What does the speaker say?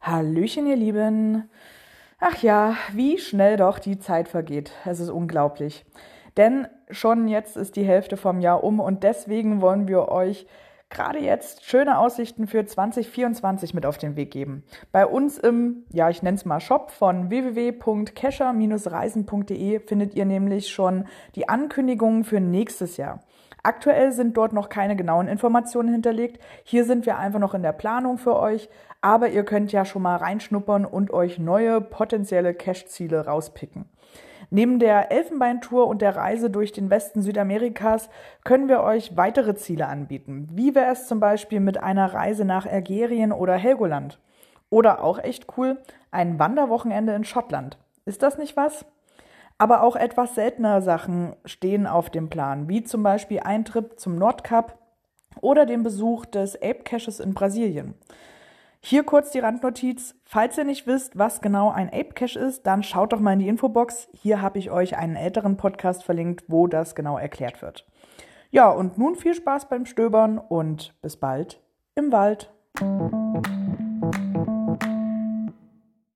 Hallöchen, ihr Lieben. Ach ja, wie schnell doch die Zeit vergeht. Es ist unglaublich. Denn schon jetzt ist die Hälfte vom Jahr um und deswegen wollen wir euch gerade jetzt schöne Aussichten für 2024 mit auf den Weg geben. Bei uns im, ja, ich nenne es mal Shop von www.kescher-reisen.de findet ihr nämlich schon die Ankündigungen für nächstes Jahr. Aktuell sind dort noch keine genauen Informationen hinterlegt. Hier sind wir einfach noch in der Planung für euch, aber ihr könnt ja schon mal reinschnuppern und euch neue potenzielle Cash-Ziele rauspicken. Neben der Elfenbeintour und der Reise durch den Westen Südamerikas können wir euch weitere Ziele anbieten. Wie wäre es zum Beispiel mit einer Reise nach Algerien oder Helgoland? Oder auch echt cool, ein Wanderwochenende in Schottland. Ist das nicht was? Aber auch etwas seltenere Sachen stehen auf dem Plan, wie zum Beispiel ein Trip zum Nordkap oder den Besuch des Ape Caches in Brasilien. Hier kurz die Randnotiz. Falls ihr nicht wisst, was genau ein Ape Cache ist, dann schaut doch mal in die Infobox. Hier habe ich euch einen älteren Podcast verlinkt, wo das genau erklärt wird. Ja, und nun viel Spaß beim Stöbern und bis bald im Wald.